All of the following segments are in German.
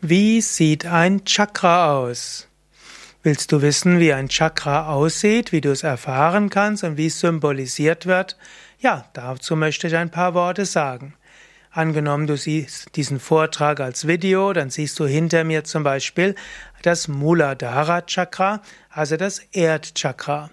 Wie sieht ein Chakra aus? Willst du wissen, wie ein Chakra aussieht, wie du es erfahren kannst und wie es symbolisiert wird? Ja, dazu möchte ich ein paar Worte sagen. Angenommen, du siehst diesen Vortrag als Video, dann siehst du hinter mir zum Beispiel das Muladhara Chakra, also das Erdchakra.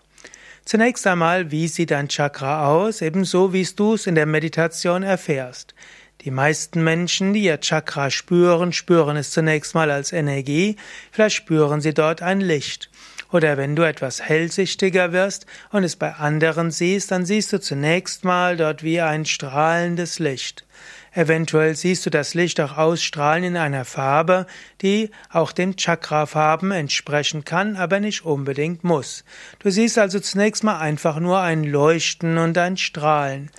Zunächst einmal, wie sieht ein Chakra aus? Ebenso, wie du es in der Meditation erfährst. Die meisten Menschen, die ihr Chakra spüren, spüren es zunächst mal als Energie, vielleicht spüren sie dort ein Licht. Oder wenn du etwas hellsichtiger wirst und es bei anderen siehst, dann siehst du zunächst mal dort wie ein strahlendes Licht. Eventuell siehst du das Licht auch ausstrahlen in einer Farbe, die auch den Chakrafarben entsprechen kann, aber nicht unbedingt muss. Du siehst also zunächst mal einfach nur ein Leuchten und ein Strahlen.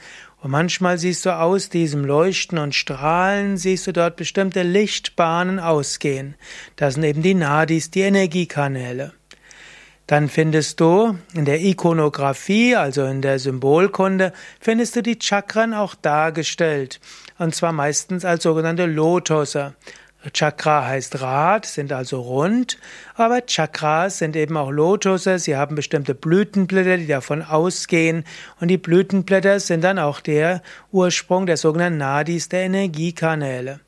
Und manchmal siehst du aus diesem Leuchten und Strahlen, siehst du dort bestimmte Lichtbahnen ausgehen. Das sind eben die Nadis, die Energiekanäle. Dann findest du in der Ikonographie, also in der Symbolkunde, findest du die Chakren auch dargestellt. Und zwar meistens als sogenannte Lotusse. Chakra heißt Rad, sind also rund, aber Chakras sind eben auch Lotusse, sie haben bestimmte Blütenblätter, die davon ausgehen. Und die Blütenblätter sind dann auch der Ursprung der sogenannten Nadis, der Energiekanäle.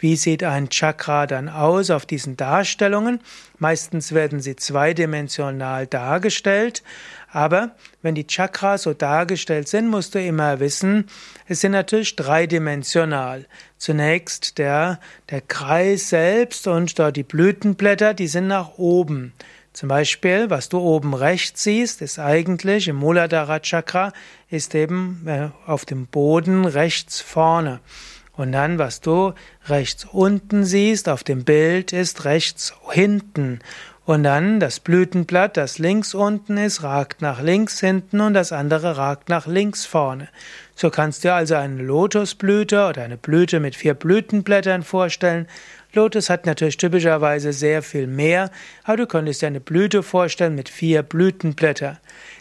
Wie sieht ein Chakra dann aus auf diesen Darstellungen? Meistens werden sie zweidimensional dargestellt, aber wenn die Chakras so dargestellt sind, musst du immer wissen, es sind natürlich dreidimensional. Zunächst der, der Kreis selbst und dort die Blütenblätter, die sind nach oben. Zum Beispiel, was du oben rechts siehst, ist eigentlich im Muladhara Chakra, ist eben äh, auf dem Boden rechts vorne. Und dann, was du rechts unten siehst auf dem Bild, ist rechts hinten. Und dann das Blütenblatt, das links unten ist, ragt nach links hinten und das andere ragt nach links vorne. So kannst du also eine Lotusblüte oder eine Blüte mit vier Blütenblättern vorstellen. Lotus hat natürlich typischerweise sehr viel mehr, aber du könntest dir eine Blüte vorstellen mit vier Blütenblättern.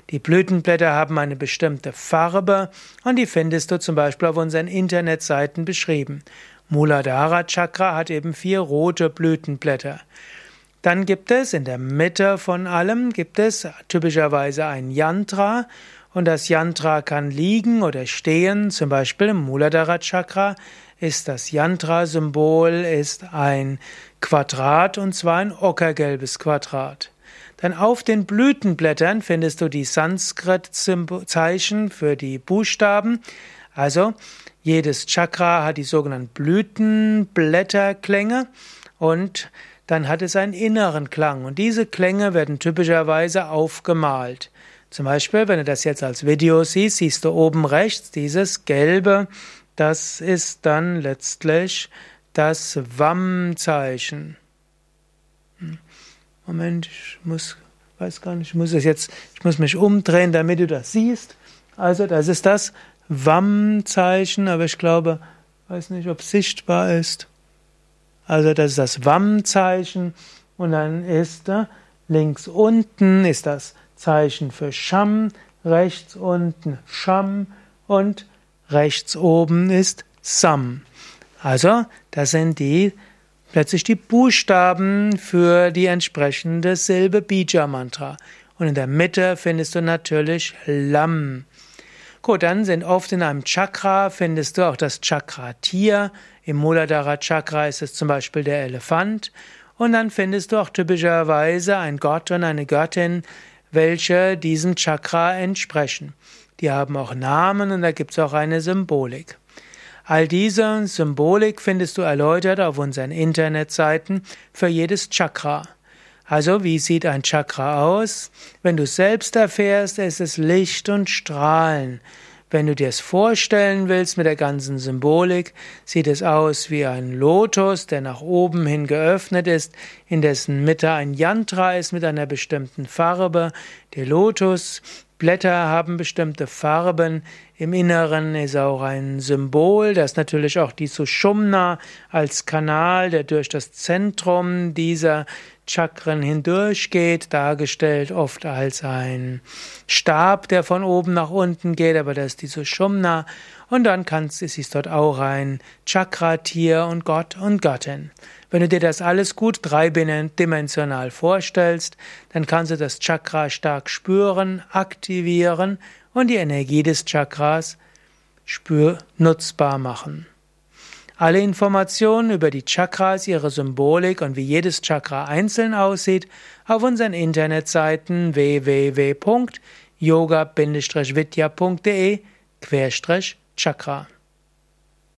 Die Blütenblätter haben eine bestimmte Farbe und die findest du zum Beispiel auf unseren Internetseiten beschrieben. Muladhara Chakra hat eben vier rote Blütenblätter. Dann gibt es in der Mitte von allem gibt es typischerweise ein Yantra und das Yantra kann liegen oder stehen, zum Beispiel im Muladhara Chakra ist das Yantra-Symbol ist ein Quadrat und zwar ein ockergelbes Quadrat. Dann auf den Blütenblättern findest du die Sanskrit-Zeichen für die Buchstaben. Also jedes Chakra hat die sogenannten Blütenblätterklänge und dann hat es einen inneren Klang und diese Klänge werden typischerweise aufgemalt. Zum Beispiel, wenn du das jetzt als Video siehst, siehst du oben rechts dieses gelbe, das ist dann letztlich das Wamm-Zeichen. Hm. Moment, ich muss, weiß gar nicht, ich muss es jetzt, ich muss mich umdrehen, damit du das siehst. Also, das ist das Wamm-Zeichen, aber ich glaube, weiß nicht, ob es sichtbar ist. Also, das ist das Wamm-Zeichen und dann ist da links unten ist das Zeichen für Sham, rechts unten Sham und rechts oben ist Sam. Also, das sind die plötzlich die Buchstaben für die entsprechende Silbe Bija Mantra. Und in der Mitte findest du natürlich Lam. Gut, dann sind oft in einem Chakra findest du auch das Chakra Tier. Im Muladhara Chakra ist es zum Beispiel der Elefant. Und dann findest du auch typischerweise ein Gott und eine Göttin, welche diesem Chakra entsprechen. Die haben auch Namen und da gibt es auch eine Symbolik. All diese Symbolik findest du erläutert auf unseren Internetseiten für jedes Chakra. Also, wie sieht ein Chakra aus? Wenn du selbst erfährst, ist es Licht und Strahlen. Wenn du dir es vorstellen willst mit der ganzen Symbolik, sieht es aus wie ein Lotus, der nach oben hin geöffnet ist, in dessen Mitte ein Yantra ist mit einer bestimmten Farbe. Der Lotus Blätter haben bestimmte Farben. Im Inneren ist auch ein Symbol, das natürlich auch die Sushumna als Kanal, der durch das Zentrum dieser Chakren hindurchgeht, dargestellt oft als ein Stab, der von oben nach unten geht, aber das ist die Sushumna. Und dann kannst, ist dort auch ein Chakra-Tier und Gott und Göttin. Wenn du dir das alles gut dreidimensional vorstellst, dann kannst du das Chakra stark spüren, aktivieren und die Energie des Chakras spür nutzbar machen. Alle Informationen über die Chakras, ihre Symbolik und wie jedes Chakra einzeln aussieht, auf unseren Internetseiten www.yoga-vidya.de Chakra